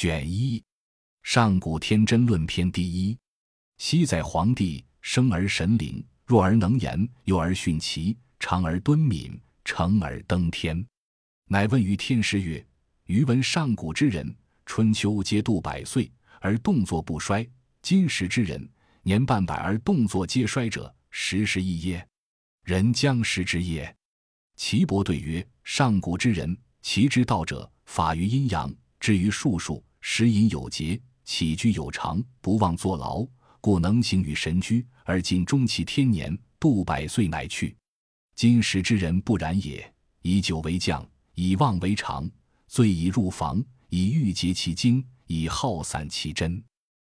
卷一，上古天真论篇第一。昔在黄帝，生而神灵，弱而能言，幼而徇齐，长而敦敏，成而登天。乃问于天师曰：“余闻上古之人，春秋皆度百岁，而动作不衰；今时之人，年半百而动作皆衰者，实是异耶？人将食之耶。”岐伯对曰：“上古之人，其之道者，法于阴阳，至于术数。”食饮有节，起居有常，不忘坐劳，故能行于神居，而今终其天年，度百岁乃去。今时之人不然也，以酒为将，以妄为常，醉以入房，以欲竭其精，以耗散其真，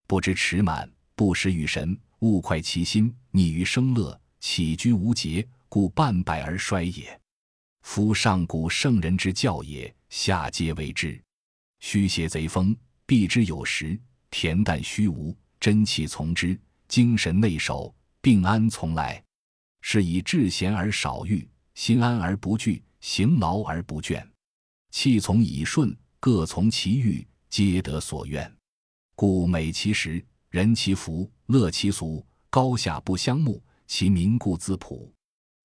不知持满，不食与神，勿快其心，溺于生乐，起居无节，故半百而衰也。夫上古圣人之教也，下皆为之。虚邪贼风，避之有时；恬淡虚无，真气从之；精神内守，病安从来。是以志闲而少欲，心安而不惧，行劳而不倦。气从以顺，各从其欲，皆得所愿。故美其食，人其福，乐其俗，高下不相慕，其民故自朴。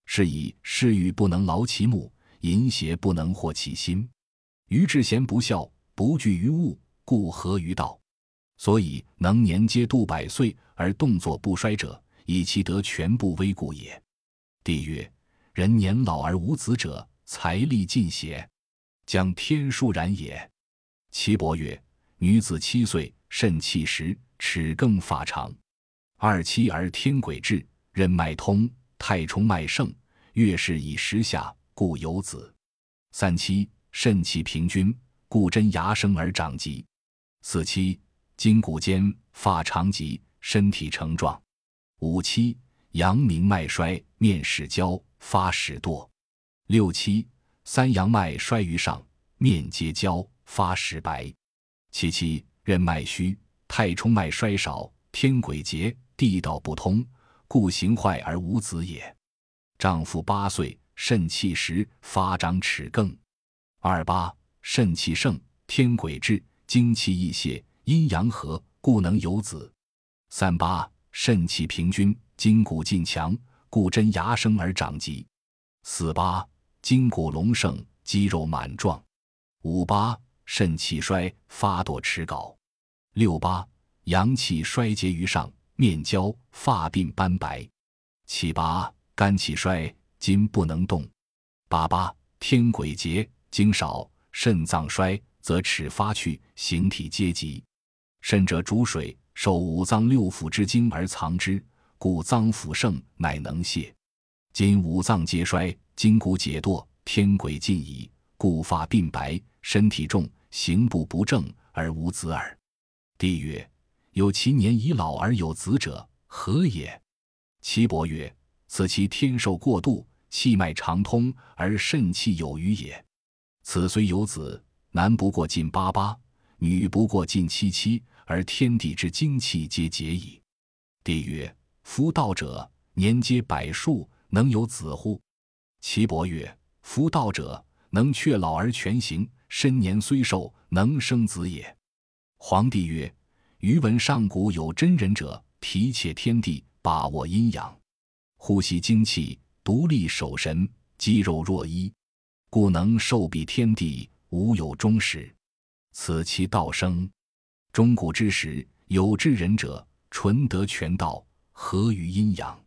是以嗜欲不能劳其目，淫邪不能惑其心。于志贤不孝。不惧于物，故合于道。所以能年皆度百岁而动作不衰者，以其得全部微故也。帝曰：人年老而无子者，财力尽邪？将天数然也。岐伯曰：女子七岁，肾气实，齿更发长；二七而天癸至，任脉通，太冲脉盛，月事以时下，故有子。三七肾气平均。故真牙生而长疾，四七筋骨坚，发长疾，身体成状；五七阳明脉衰，面始焦，发始堕；六七三阳脉衰于上，面皆焦，发始白；七七任脉虚，太冲脉衰少，天癸竭，地道不通，故形坏而无子也。丈夫八岁，肾气实，发长齿更；二八。肾气盛，天癸至，精气溢泄，阴阳和，故能有子。三八肾气平均，筋骨劲强，故真牙生而长疾。四八筋骨隆盛，肌肉满壮。五八肾气衰，发堕齿槁。六八阳气衰竭于上，面焦，发鬓斑白。七八肝气衰，筋不能动。八八天癸竭，精少。肾脏衰，则齿发去，形体皆疾。肾者主水，受五脏六腑之精而藏之，故脏腑盛，乃能泄。今五脏皆衰，筋骨解堕，天癸尽矣，故发鬓白，身体重，行步不正，而无子耳。帝曰：有其年已老而有子者，何也？岐伯曰：此其天寿过度，气脉长通，而肾气有余也。此虽有子，男不过近八八，女不过近七七，而天地之精气皆竭矣。帝曰：夫道者，年皆百数，能有子乎？岐伯曰：夫道者，能却老而全行，身年虽寿，能生子也。皇帝曰：余闻上古有真人者，提挈天地，把握阴阳，呼吸精气，独立守神，肌肉若一。故能受比天地，无有终始。此其道生。中古之时，有智人者，纯德全道，合于阴阳，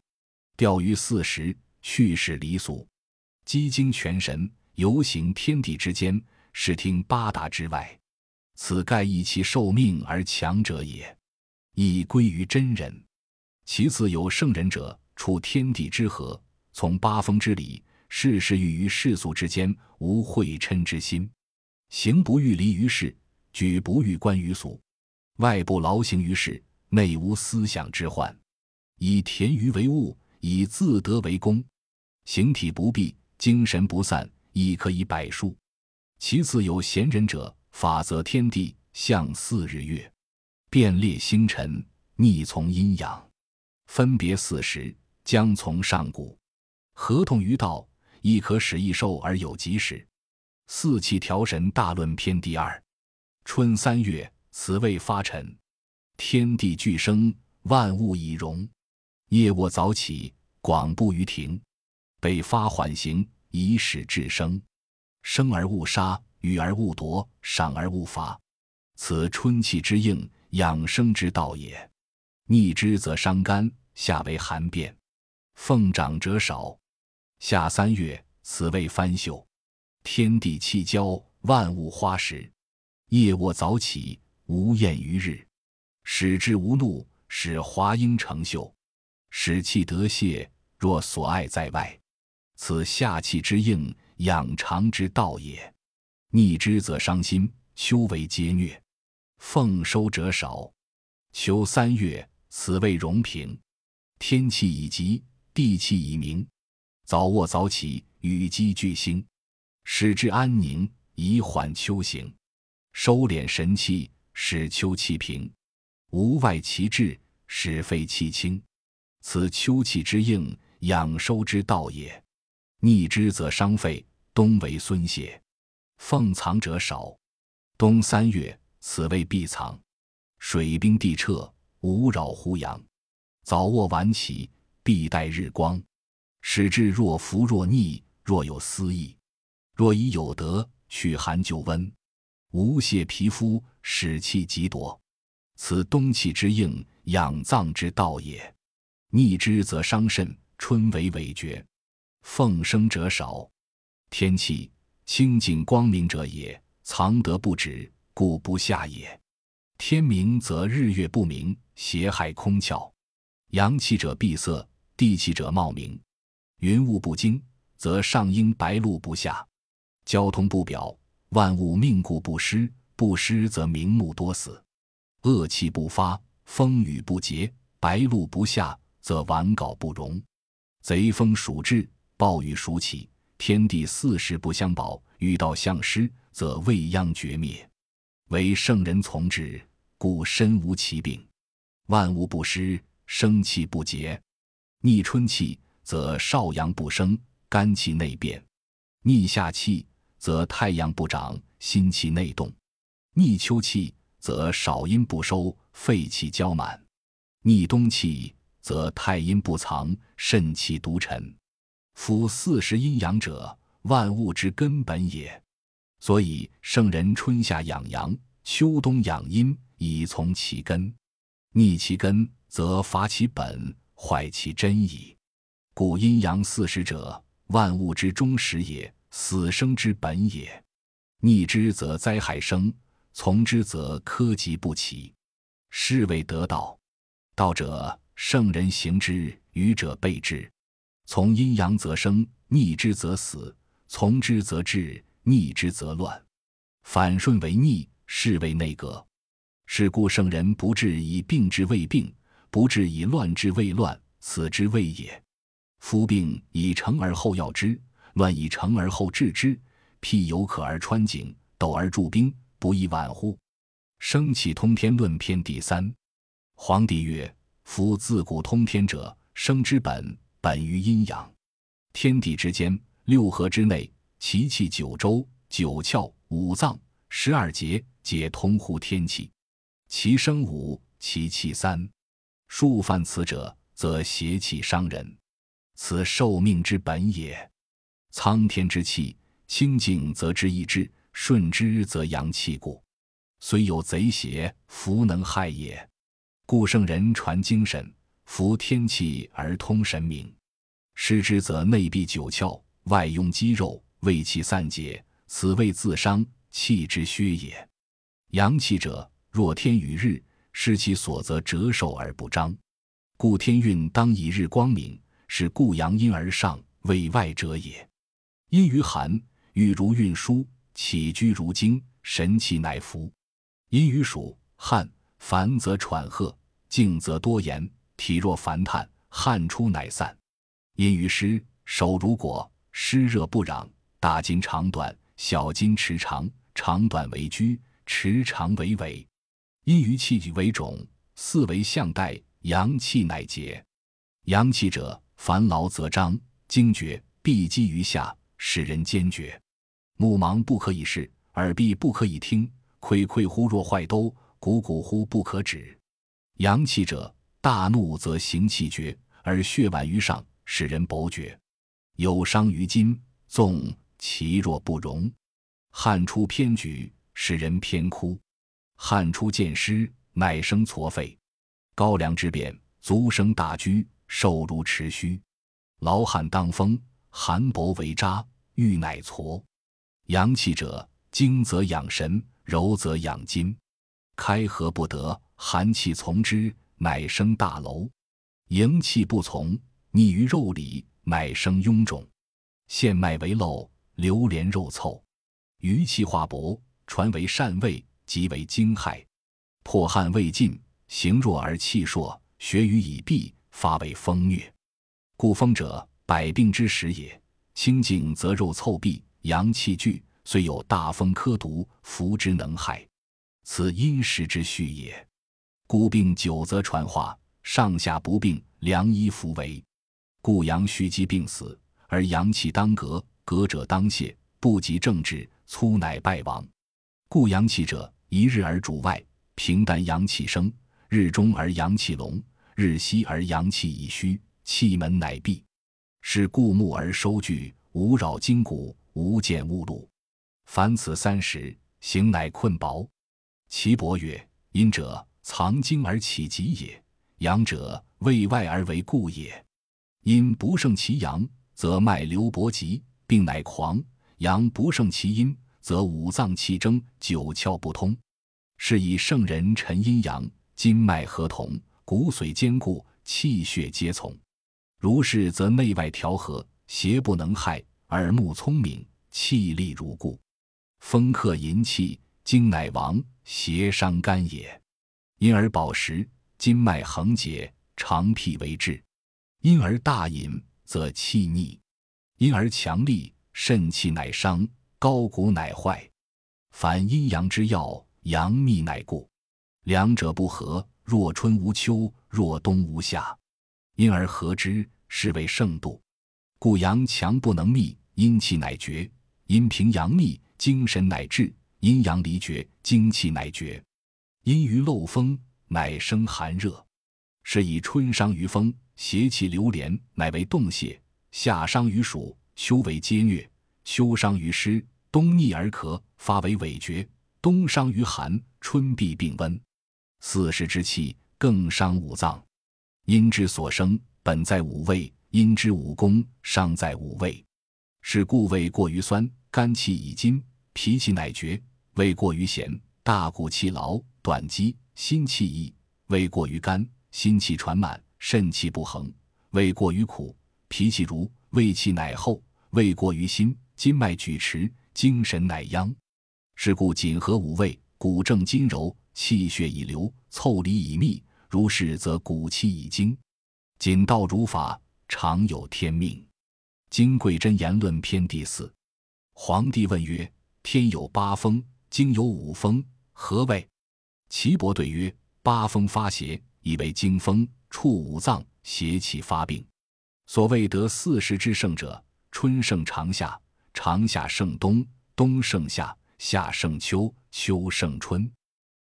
调于四时，蓄势离俗，积精全神，游行天地之间，视听八达之外。此盖益其寿命而强者也，亦归于真人。其次有圣人者，处天地之和，从八风之理。事事欲于世俗之间，无会嗔之心；行不欲离于世，举不欲观于俗。外部劳形于事，内无思想之患。以田鱼为物，以自得为功。形体不闭，精神不散，亦可以百数。其次有贤人者，法则天地，象四日月，变列星辰，逆从阴阳，分别四时，将从上古，合同于道。亦可使益寿而有吉时。四气调神大论篇第二。春三月，此谓发陈。天地俱生，万物以荣。夜卧早起，广步于庭。北发缓行，以使至生。生而勿杀，予而勿夺，赏而勿罚。此春气之应，养生之道也。逆之则伤肝，夏为寒变。奉长者少。夏三月，此谓翻秀。天地气交，万物花时。夜卧早起，无厌于日。使之无怒，使华英成秀，使气得泄。若所爱在外，此下气之应，养肠之道也。逆之则伤心，秋为皆虐。奉收者少。秋三月，此谓荣平。天气已极，地气已明。早卧早起，雨积聚星，使之安宁，以缓秋行。收敛神气，使秋气平。无外其志，使肺气清，此秋气之应，养收之道也。逆之则伤肺，冬为孙泄。奉藏者少。冬三月，此谓闭藏。水冰地彻，无扰乎阳。早卧晚起，必待日光，使至若服若逆，若有思意。若已有德，取寒就温，无泄皮肤，使气极夺。此冬气之应，养脏之道也。逆之则伤肾，春为痿厥。奉生者少。天气清净光明者也，藏德不止，故不下也。天明则日月不明，邪害空窍。阳气者闭塞，地气者冒明。云雾不惊，则上应白露不下。交通不表，万物命故不施。不施则明目多死。恶气不发，风雨不节，白露不下，则晚稿不容。贼风属至，暴雨属起，天地四时不相保，遇道相失，则未央绝灭。唯圣人从之，故身无其病。万物不失，生气不竭。逆春气，则少阳不生，肝气内变；逆夏气，则太阳不长，心气内动；逆秋气。则少阴不收，肺气交满；逆冬气，则太阴不藏，肾气独沉。夫四时阴阳者，万物之根本也。所以圣人春夏养阳，秋冬养阴，以从其根。逆其根，则伐其本，坏其真矣。故阴阳四时者，万物之终始也，死生之本也。逆之，则灾害生。从之则苛疾不起，是谓得道。道者，圣人行之，愚者备之。从阴阳则生，逆之则死；从之则治，逆之则乱。反顺为逆，是谓内阁。是故圣人不治以病之未病，不治以乱之未乱，此之谓也。夫病以成而后药之，乱以成而后治之。辟有可而穿井，斗而助兵。不亦晚乎？生气通天论篇第三。皇帝曰：夫自古通天者，生之本，本于阴阳。天地之间，六合之内，其气九州、九窍、五脏、十二节，皆通乎天气。其生五，其气三。数犯此者，则邪气伤人。此受命之本也。苍天之气，清净则之意志。顺之则阳气固，虽有贼邪，弗能害也。故圣人传精神，服天气而通神明。失之则内闭九窍，外壅肌肉，胃气散解，此谓自伤，气之虚也。阳气者，若天与日，失其所则折寿而不张。故天运当以日光明，是故阳阴而上，为外者也。阴于寒，欲如运输。起居如经，神气乃服。阴于暑，汗烦则喘喝，静则多言，体若烦炭，汗出乃散。阴于湿，手如裹，湿热不攘，大筋长短，小筋持长，长短为拘，持长为尾。阴于气为肿，四为象带，阳气乃结。阳气者，烦劳则张，惊厥，闭积于下，使人坚决。目盲不可以视，耳闭不可以听，睽睽乎若坏兜，汩汩乎不可止。阳气者，大怒则行气绝，而血宛于上，使人薄绝。有伤于筋，纵其若不容，汗出偏举，使人偏枯。汗出见湿，乃生痤肺。高粱之变，足生大疽，瘦如持须。劳汗当风，寒薄为渣，欲乃挫。阳气者，精则养神，柔则养筋。开合不得，寒气从之，乃生大楼；营气不从，逆于肉里，乃生臃肿。陷脉为漏，流连肉凑。余气化薄，传为善味，即为惊骇。破汗未尽，形弱而气硕，血瘀已闭，发为风虐。故风者，百病之始也。清静则肉凑闭，阳气聚，虽有大风科毒，服之能害。此阴时之序也。故病久则传化，上下不病，良医弗为。故阳虚积病死，而阳气当革，革者当泄，不及正治，粗乃败亡。故阳气者，一日而主外，平淡阳气生；日中而阳气隆，日西而阳气已虚，气门乃闭。是故木而收聚，无扰筋骨，无见物路。凡此三时，形乃困薄。岐伯曰：“阴者，藏精而起急也；阳者，卫外而为固也。阴不胜其阳，则脉流薄急，病乃狂；阳不胜其阴，则五脏气争，九窍不通。是以圣人陈阴阳，筋脉合同，骨髓坚固，气血皆从。如是，则内外调和，邪不能害，耳目聪明，气力如故。风克淫气。”精乃亡，邪伤肝也。因而饱食，筋脉横结，肠脾为滞。因而大饮，则气逆；因而强力，肾气乃伤，高骨乃坏。凡阴阳之要，阳秘乃固。两者不和，若春无秋，若冬无夏。因而合之，是为盛度。故阳强不能密，阴气乃绝；阴平阳密，精神乃至。阴阳离绝，精气乃绝；阴于漏风，乃生寒热。是以春伤于风，邪气流连，乃为冻泄；夏伤于暑，秋为皆虐；秋伤于湿，冬逆而咳，发为痿厥；冬伤于寒，春必病温。四时之气，更伤五脏。阴之所生，本在五味；阴之五功，伤在五味。是故胃过于酸，肝气已金，脾气乃绝。胃过于咸，大骨气劳，短肌，心气溢；胃过于干，心气传满，肾气不恒；胃过于苦，脾气如，胃气乃厚；胃过于辛，筋脉举迟，精神乃央。是故谨合五味，骨正筋柔，气血已流，凑理已密。如是，则骨气已精。谨道如法，常有天命。《金匮真言论篇》第四。皇帝问曰：天有八风。经有五风，何谓？岐伯对曰：八风发邪，以为经风，触五脏，邪气发病。所谓得四时之盛者，春盛长夏，长夏盛冬，冬盛夏，夏盛秋，秋盛春。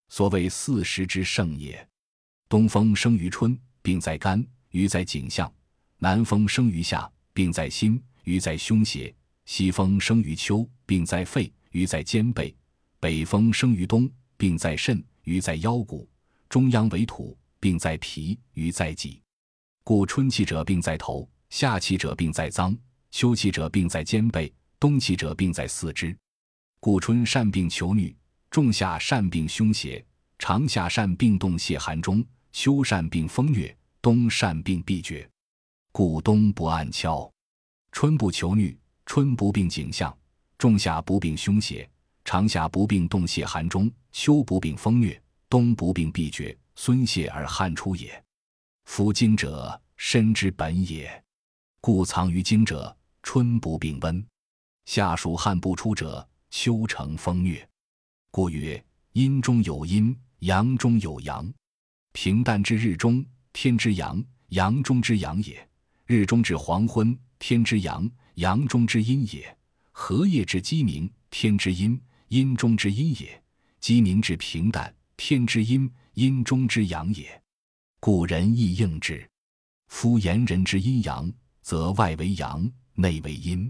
所谓四时之盛也。东风生于春，病在肝，于在颈项；南风生于夏，病在心，于在胸胁；西风生于秋，病在肺，于在肩背。北风生于冬，病在肾，于在腰骨；中央为土，病在脾，于在脊。故春气者病在头，夏气者病在脏，秋气者病在肩背，冬气者病在四肢。故春善病求女，仲夏善病凶邪，长夏善病冻泄寒中，秋善病风疟，冬善病闭绝。故冬不按敲，春不求女，春不病景象，仲夏不病凶邪。长夏不病冻泄寒中，秋不病风疟，冬不病闭绝，孙泄而汗出也。夫经者，身之本也。故藏于经者，春不病温；夏暑汗不出者，秋成风疟。故曰：阴中有阴，阳中有阳。平淡之日中，天之阳；阳中之阳也。日中至黄昏，天之阳；阳中之阴也。荷叶至鸡鸣，天之阴。阴中之阴也，鸡鸣至平淡，天之阴，阴中之阳也。故人亦应之。夫言人之阴阳，则外为阳，内为阴；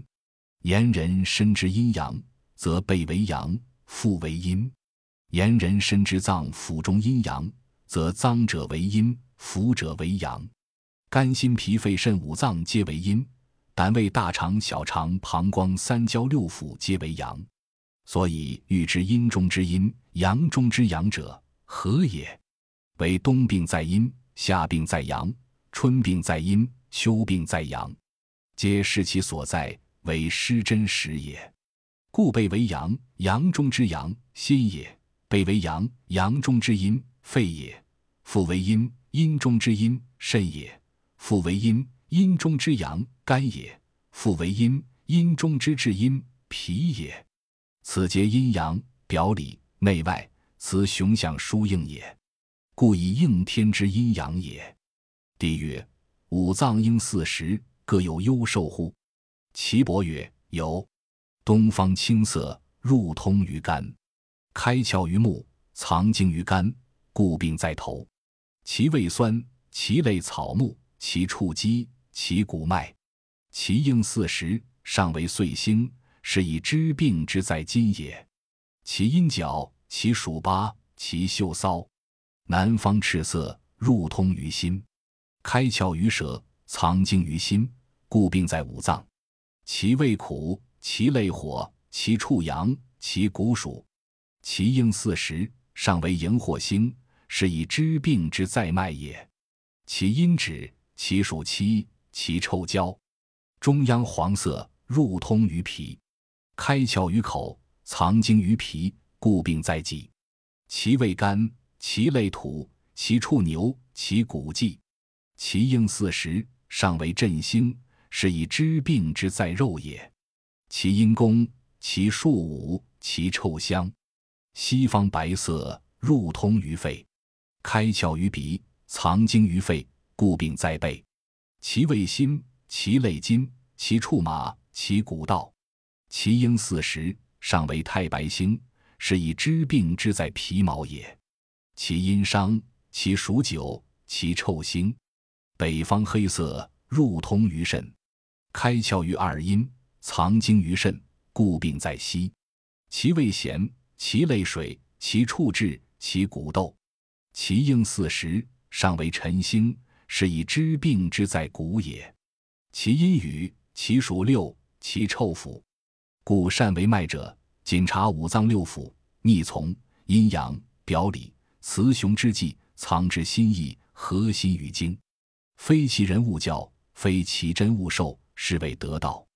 言人身之阴阳，则背为阳，腹为阴；言人身之脏腑中阴阳，则脏者为阴，腑者为阳。肝、心、脾、肺、肾五脏皆为阴，胆、胃、大肠、小肠、膀胱、三焦、六腑皆为阳。所以欲知阴中之阴，阳中之阳者，何也？为冬病在阴，夏病在阳，春病在阴，秋病在阳，皆视其所在，为失真实也。故背为阳，阳中之阳，心也；背为阳，阳中之阴，肺也；腹为阴，阴中之阴，肾也。腹为阴，阴中之阳，肝也；腹为阴，阴中之至阴，脾也。此皆阴阳表里内外，此雄象殊应也。故以应天之阴阳也。帝曰：五脏应四时，各有优受乎？岐伯曰：有。东方青色，入通于肝，开窍于目，藏精于肝，故病在头。其味酸，其类草木。其触肌，其骨脉，其应四时，尚为岁星，是以知病之在今也。其阴角，其属八，其嗅骚，南方赤色，入通于心，开窍于舌，藏精于心，故病在五脏。其味苦，其类火，其畜阳，其骨属，其应四时，尚为荧惑星，是以知病之在脉也。其阴指。其属七，其臭焦，中央黄色，入通于脾，开窍于口，藏精于脾，故病在脊。其味甘，其类土，其畜牛，其骨忌，其应四时，尚为振兴，是以知病之在肉也。其阴功，其数五，其臭香，西方白色，入通于肺，开窍于鼻，藏精于肺。故病在背，其味辛，其类金，其触马，其骨道，其应四时，尚为太白星，是以知病之在皮毛也。其阴伤，其属酒，其臭腥，北方黑色，入通于肾，开窍于二阴，藏精于肾，故病在膝。其味咸，其类水，其触质，其骨豆，其应四时，尚为辰星。是以知病之在骨也，其阴雨，其属六，其臭腐，故善为脉者，谨察五脏六腑，逆从阴阳表里，雌雄之际，藏之心意，合心于精，非其人勿教，非其真勿受，是谓得道。